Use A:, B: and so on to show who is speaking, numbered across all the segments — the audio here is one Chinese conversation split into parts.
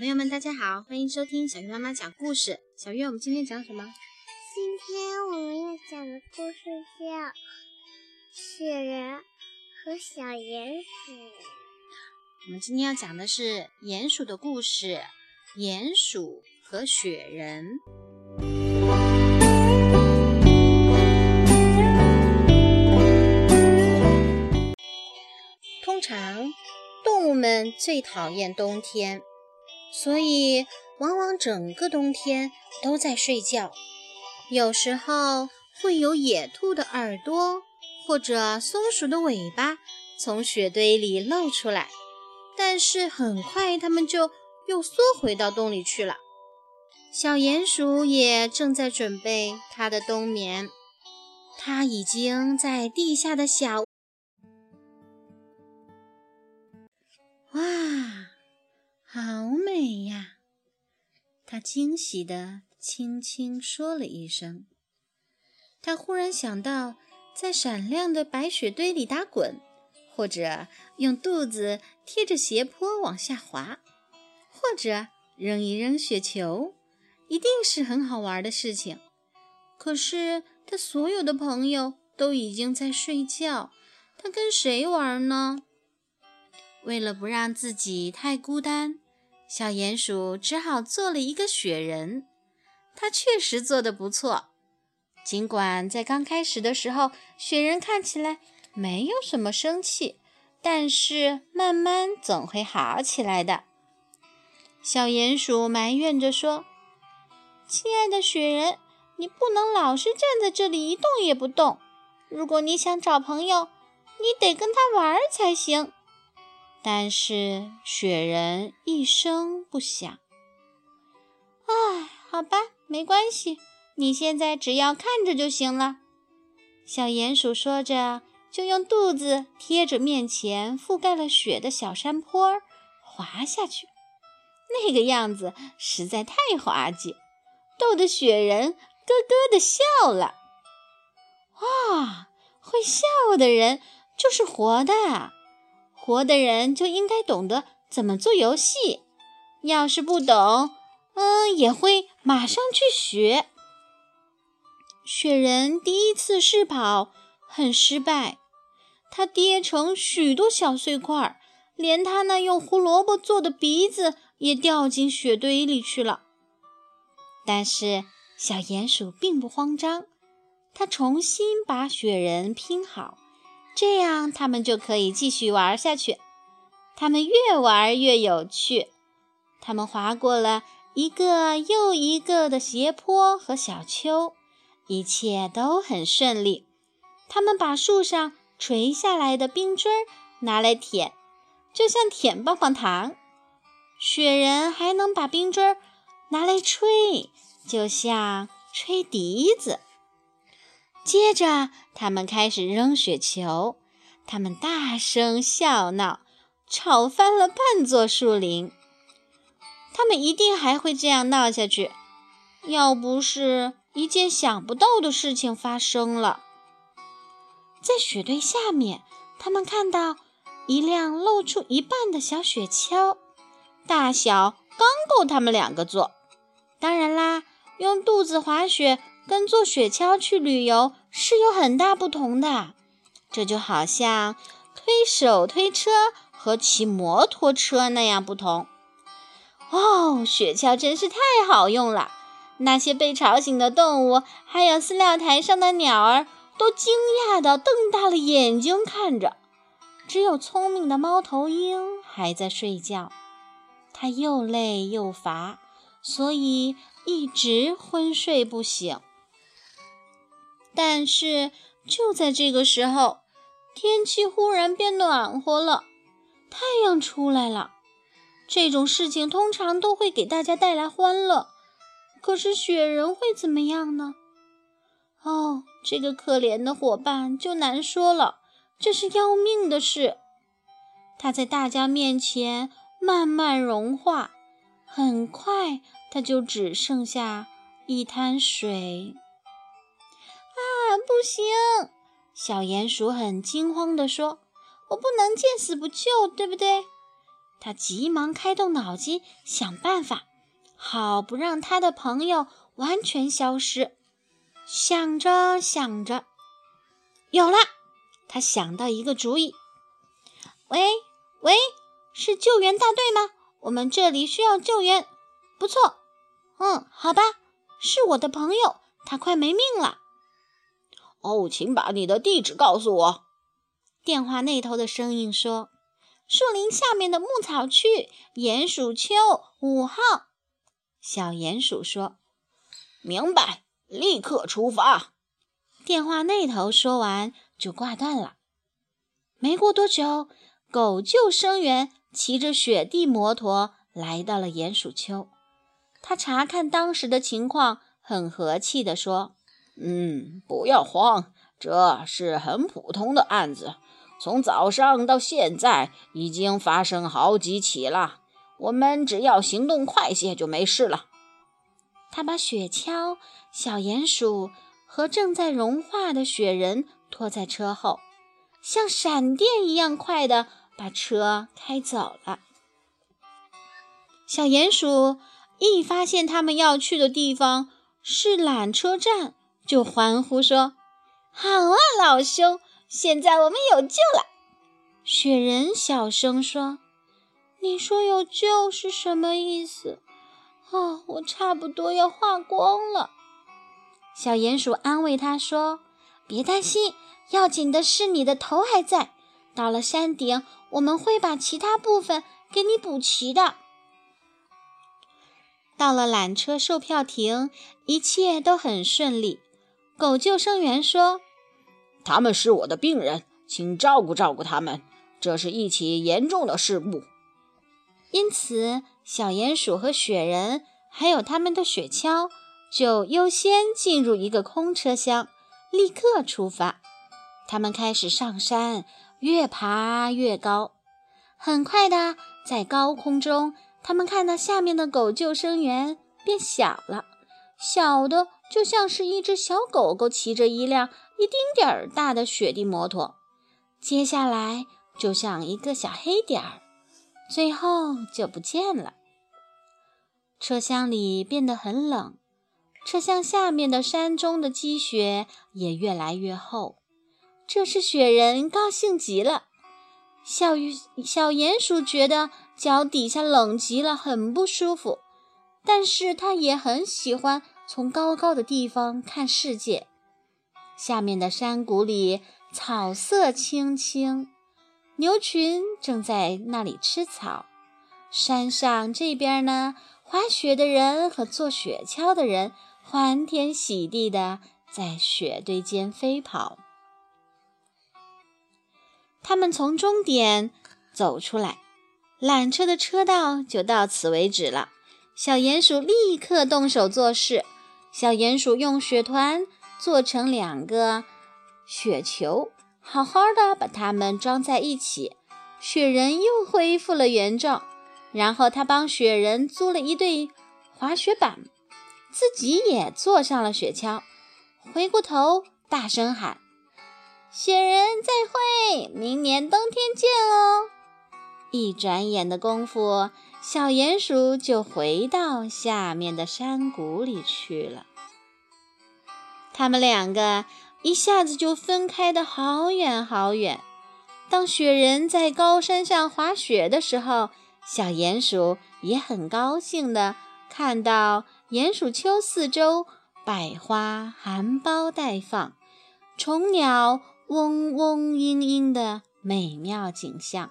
A: 朋友们，大家好，欢迎收听小鱼妈妈讲故事。小鱼，我们今天讲什么？
B: 今天我们要讲的故事叫《雪人和小鼹鼠》。
A: 我们今天要讲的是鼹鼠的故事，《鼹鼠和雪人》。通常，动物们最讨厌冬天。所以，往往整个冬天都在睡觉。有时候会有野兔的耳朵或者松鼠的尾巴从雪堆里露出来，但是很快它们就又缩回到洞里去了。小鼹鼠也正在准备它的冬眠，它已经在地下的小……好美呀！他惊喜地轻轻说了一声。他忽然想到，在闪亮的白雪堆里打滚，或者用肚子贴着斜坡往下滑，或者扔一扔雪球，一定是很好玩的事情。可是他所有的朋友都已经在睡觉，他跟谁玩呢？为了不让自己太孤单，小鼹鼠只好做了一个雪人。它确实做得不错，尽管在刚开始的时候，雪人看起来没有什么生气，但是慢慢总会好起来的。小鼹鼠埋怨着说：“亲爱的雪人，你不能老是站在这里一动也不动。如果你想找朋友，你得跟他玩才行。”但是雪人一声不响。唉，好吧，没关系，你现在只要看着就行了。小鼹鼠说着，就用肚子贴着面前覆盖了雪的小山坡滑下去。那个样子实在太滑稽，逗得雪人咯咯地笑了。哇，会笑的人就是活的。活的人就应该懂得怎么做游戏，要是不懂，嗯，也会马上去学。雪人第一次试跑很失败，他跌成许多小碎块，连他那用胡萝卜做的鼻子也掉进雪堆里去了。但是小鼹鼠并不慌张，他重新把雪人拼好。这样，他们就可以继续玩下去。他们越玩越有趣。他们滑过了一个又一个的斜坡和小丘，一切都很顺利。他们把树上垂下来的冰锥拿来舔，就像舔棒棒糖。雪人还能把冰锥拿来吹，就像吹笛子。接着，他们开始扔雪球，他们大声笑闹，吵翻了半座树林。他们一定还会这样闹下去，要不是一件想不到的事情发生了。在雪堆下面，他们看到一辆露出一半的小雪橇，大小刚够他们两个坐。当然啦，用肚子滑雪。跟坐雪橇去旅游是有很大不同的，这就好像推手推车和骑摩托车那样不同。哦，雪橇真是太好用了！那些被吵醒的动物，还有饲料台上的鸟儿，都惊讶地瞪大了眼睛看着。只有聪明的猫头鹰还在睡觉，它又累又乏，所以一直昏睡不醒。但是就在这个时候，天气忽然变暖和了，太阳出来了。这种事情通常都会给大家带来欢乐，可是雪人会怎么样呢？哦，这个可怜的伙伴就难说了，这是要命的事。他在大家面前慢慢融化，很快他就只剩下一滩水。不行，小鼹鼠很惊慌地说：“我不能见死不救，对不对？”他急忙开动脑筋想办法，好不让他的朋友完全消失。想着想着，有了，他想到一个主意。喂喂，是救援大队吗？我们这里需要救援。不错，嗯，好吧，是我的朋友，他快没命了。
C: 哦，请把你的地址告诉我。
A: 电话那头的声音说：“树林下面的牧草区，鼹鼠丘五号。”小鼹鼠说：“
C: 明白，立刻出发。”
A: 电话那头说完就挂断了。没过多久，狗救生员骑着雪地摩托来到了鼹鼠丘。他查看当时的情况，很和气地说：“
C: 嗯，不要慌，这是很普通的案子。”从早上到现在，已经发生好几起了。我们只要行动快些，就没事了。
A: 他把雪橇、小鼹鼠和正在融化的雪人拖在车后，像闪电一样快地把车开走了。小鼹鼠一发现他们要去的地方是缆车站，就欢呼说：“好啊，老兄！”现在我们有救了，雪人小声说：“你说有救是什么意思？”哦，我差不多要化光了。小鼹鼠安慰他说：“别担心，要紧的是你的头还在。到了山顶，我们会把其他部分给你补齐的。”到了缆车售票亭，一切都很顺利。狗救生员说。
C: 他们是我的病人，请照顾照顾他们。这是一起严重的事故，
A: 因此小鼹鼠和雪人还有他们的雪橇就优先进入一个空车厢，立刻出发。他们开始上山，越爬越高。很快的，在高空中，他们看到下面的狗救生员变小了，小的就像是一只小狗狗骑着一辆。一丁点儿大的雪地摩托，接下来就像一个小黑点儿，最后就不见了。车厢里变得很冷，车厢下面的山中的积雪也越来越厚。这是，雪人高兴极了。小鱼小鼹鼠觉得脚底下冷极了，很不舒服，但是他也很喜欢从高高的地方看世界。下面的山谷里草色青青，牛群正在那里吃草。山上这边呢，滑雪的人和坐雪橇的人欢天喜地的在雪堆间飞跑。他们从终点走出来，缆车的车道就到此为止了。小鼹鼠立刻动手做事。小鼹鼠用雪团。做成两个雪球，好好的把它们装在一起，雪人又恢复了原状。然后他帮雪人租了一对滑雪板，自己也坐上了雪橇，回过头大声喊：“雪人再会，明年冬天见哦！”一转眼的功夫，小鼹鼠就回到下面的山谷里去了。他们两个一下子就分开的好远好远。当雪人在高山上滑雪的时候，小鼹鼠也很高兴地看到鼹鼠丘四周百花含苞待放，虫鸟嗡嗡嘤嘤的美妙景象。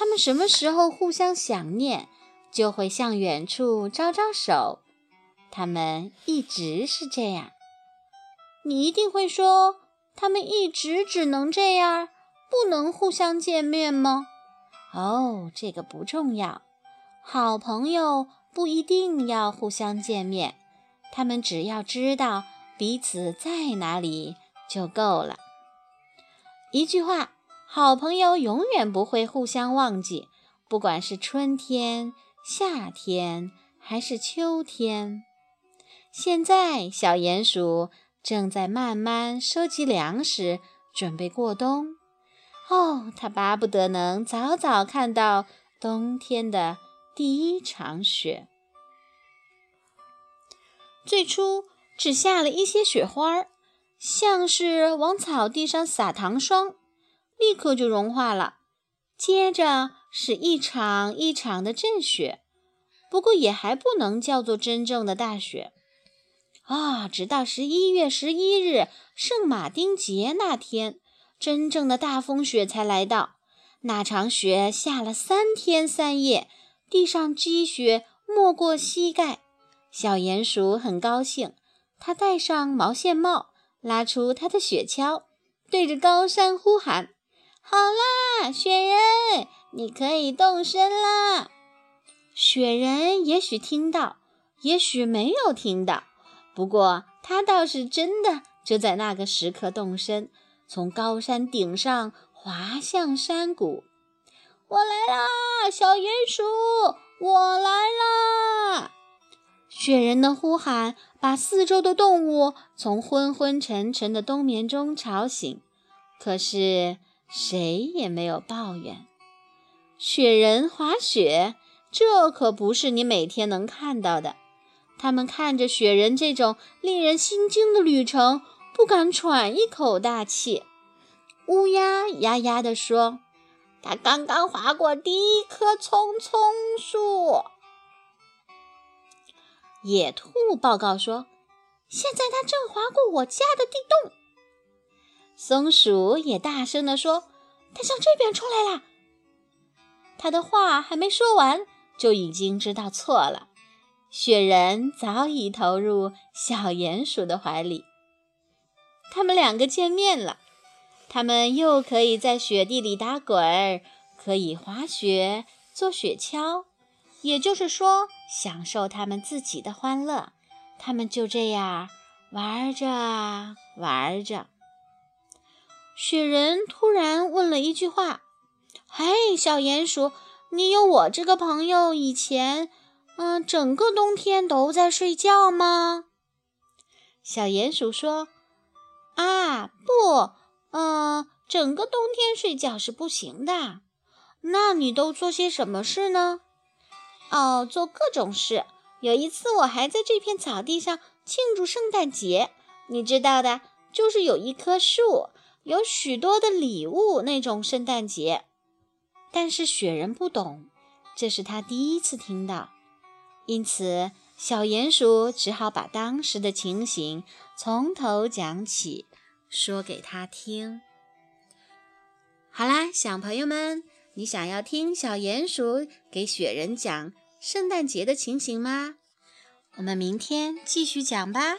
A: 他们什么时候互相想念，就会向远处招招手。他们一直是这样。你一定会说，他们一直只能这样，不能互相见面吗？哦，这个不重要。好朋友不一定要互相见面，他们只要知道彼此在哪里就够了。一句话，好朋友永远不会互相忘记，不管是春天、夏天还是秋天。现在，小鼹鼠。正在慢慢收集粮食，准备过冬。哦，他巴不得能早早看到冬天的第一场雪。最初只下了一些雪花，像是往草地上撒糖霜，立刻就融化了。接着是一场一场的阵雪，不过也还不能叫做真正的大雪。啊，直到十一月十一日圣马丁节那天，真正的大风雪才来到。那场雪下了三天三夜，地上积雪没过膝盖。小鼹鼠很高兴，它戴上毛线帽，拉出它的雪橇，对着高山呼喊：“好啦，雪人，你可以动身啦！”雪人也许听到，也许没有听到。不过，他倒是真的就在那个时刻动身，从高山顶上滑向山谷。我来啦，小鼹鼠，我来啦！雪人的呼喊把四周的动物从昏昏沉沉的冬眠中吵醒，可是谁也没有抱怨。雪人滑雪，这可不是你每天能看到的。他们看着雪人这种令人心惊的旅程，不敢喘一口大气。乌鸦呀呀地说：“他刚刚滑过第一棵葱葱树。”野兔报告说：“现在它正划过我家的地洞。”松鼠也大声地说：“它向这边出来了。”他的话还没说完，就已经知道错了。雪人早已投入小鼹鼠的怀里，他们两个见面了。他们又可以在雪地里打滚，可以滑雪、坐雪橇，也就是说，享受他们自己的欢乐。他们就这样玩着玩着，雪人突然问了一句话：“嘿，小鼹鼠，你有我这个朋友以前？”嗯，整个冬天都在睡觉吗？小鼹鼠说：“啊，不，嗯，整个冬天睡觉是不行的。那你都做些什么事呢？哦，做各种事。有一次，我还在这片草地上庆祝圣诞节。你知道的，就是有一棵树，有许多的礼物那种圣诞节。但是雪人不懂，这是他第一次听到。”因此，小鼹鼠只好把当时的情形从头讲起，说给他听。好啦，小朋友们，你想要听小鼹鼠给雪人讲圣诞节的情形吗？我们明天继续讲吧。